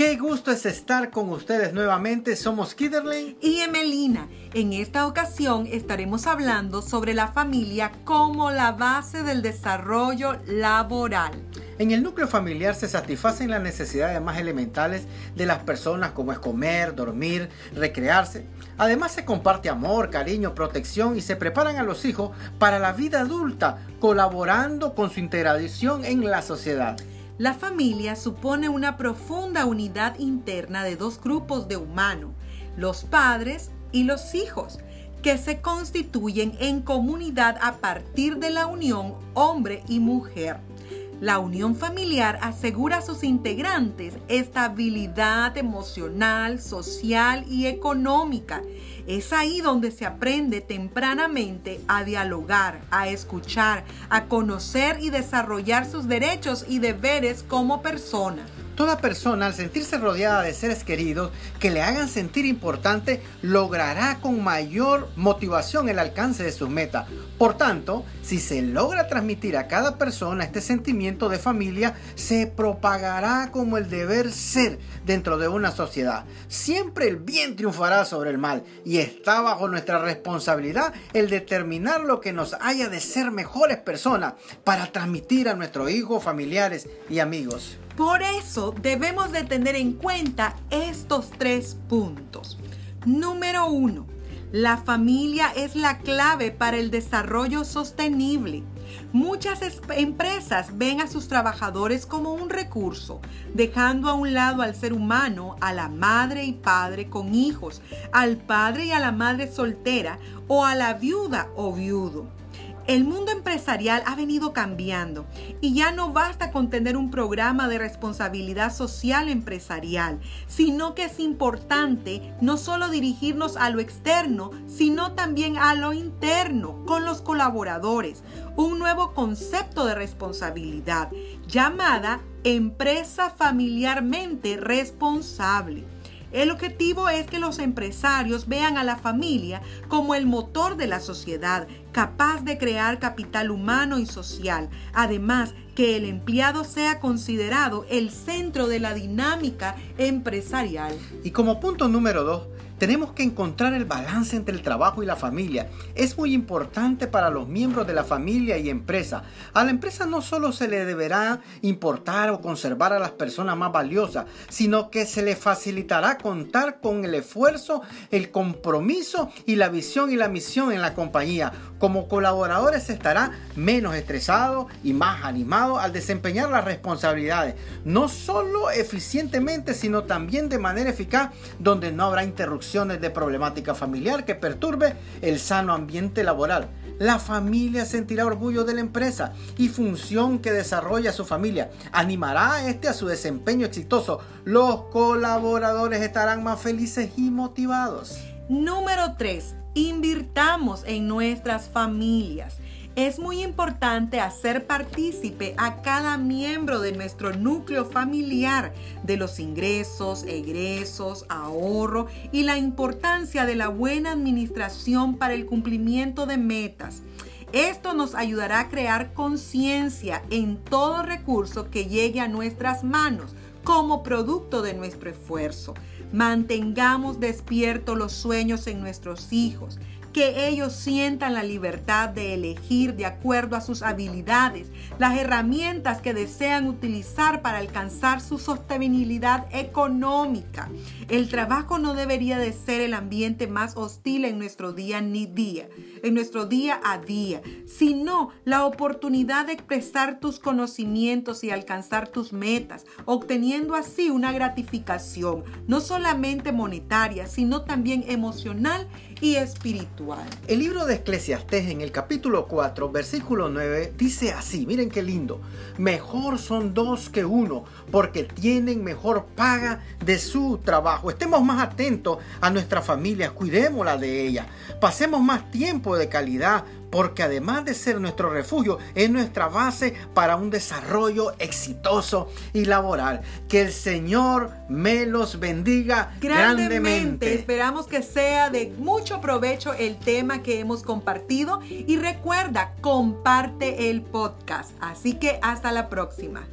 Qué gusto es estar con ustedes nuevamente. Somos Kiderley y Emelina. En esta ocasión estaremos hablando sobre la familia como la base del desarrollo laboral. En el núcleo familiar se satisfacen las necesidades más elementales de las personas como es comer, dormir, recrearse. Además se comparte amor, cariño, protección y se preparan a los hijos para la vida adulta, colaborando con su integración en la sociedad. La familia supone una profunda unidad interna de dos grupos de humanos, los padres y los hijos, que se constituyen en comunidad a partir de la unión hombre y mujer. La unión familiar asegura a sus integrantes estabilidad emocional, social y económica. Es ahí donde se aprende tempranamente a dialogar, a escuchar, a conocer y desarrollar sus derechos y deberes como persona. Toda persona al sentirse rodeada de seres queridos que le hagan sentir importante logrará con mayor motivación el alcance de sus metas. Por tanto, si se logra transmitir a cada persona este sentimiento de familia, se propagará como el deber ser dentro de una sociedad. Siempre el bien triunfará sobre el mal y está bajo nuestra responsabilidad el determinar lo que nos haya de ser mejores personas para transmitir a nuestros hijos, familiares y amigos. Por eso debemos de tener en cuenta estos tres puntos. Número uno, la familia es la clave para el desarrollo sostenible. Muchas empresas ven a sus trabajadores como un recurso, dejando a un lado al ser humano, a la madre y padre con hijos, al padre y a la madre soltera o a la viuda o viudo. El mundo empresarial ha venido cambiando y ya no basta con tener un programa de responsabilidad social empresarial, sino que es importante no solo dirigirnos a lo externo, sino también a lo interno, con los colaboradores. Un nuevo concepto de responsabilidad llamada empresa familiarmente responsable. El objetivo es que los empresarios vean a la familia como el motor de la sociedad, capaz de crear capital humano y social. Además, que el empleado sea considerado el centro de la dinámica empresarial. Y como punto número dos, tenemos que encontrar el balance entre el trabajo y la familia. Es muy importante para los miembros de la familia y empresa. A la empresa no solo se le deberá importar o conservar a las personas más valiosas, sino que se le facilitará contar con el esfuerzo, el compromiso y la visión y la misión en la compañía. Como colaboradores estará menos estresado y más animado al desempeñar las responsabilidades, no solo eficientemente, sino también de manera eficaz, donde no habrá interrupción de problemática familiar que perturbe el sano ambiente laboral. La familia sentirá orgullo de la empresa y función que desarrolla su familia. Animará a este a su desempeño exitoso. Los colaboradores estarán más felices y motivados. Número 3. Invirtamos en nuestras familias. Es muy importante hacer partícipe a cada miembro de nuestro núcleo familiar de los ingresos, egresos, ahorro y la importancia de la buena administración para el cumplimiento de metas. Esto nos ayudará a crear conciencia en todo recurso que llegue a nuestras manos como producto de nuestro esfuerzo. Mantengamos despiertos los sueños en nuestros hijos que ellos sientan la libertad de elegir de acuerdo a sus habilidades las herramientas que desean utilizar para alcanzar su sostenibilidad económica. El trabajo no debería de ser el ambiente más hostil en nuestro día ni día, en nuestro día a día, sino la oportunidad de expresar tus conocimientos y alcanzar tus metas, obteniendo así una gratificación no solamente monetaria, sino también emocional y espiritual. El libro de Eclesiastés en el capítulo 4, versículo 9, dice así, miren qué lindo, mejor son dos que uno, porque tienen mejor paga de su trabajo. Estemos más atentos a nuestra familia, cuidémosla de ella, pasemos más tiempo de calidad, porque además de ser nuestro refugio, es nuestra base para un desarrollo exitoso y laboral. Que el Señor me los bendiga grandemente. Esperamos que sea de mucho provecho el tema que hemos compartido y recuerda, comparte el podcast. Así que hasta la próxima.